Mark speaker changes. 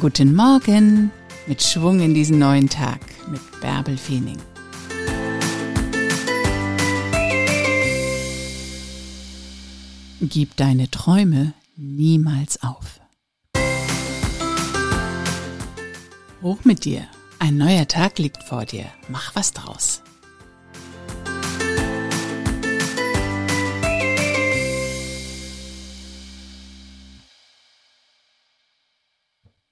Speaker 1: Guten Morgen mit Schwung in diesen neuen Tag mit Bärbel Feening. Gib deine Träume niemals auf. Hoch mit dir. Ein neuer Tag liegt vor dir. Mach was draus.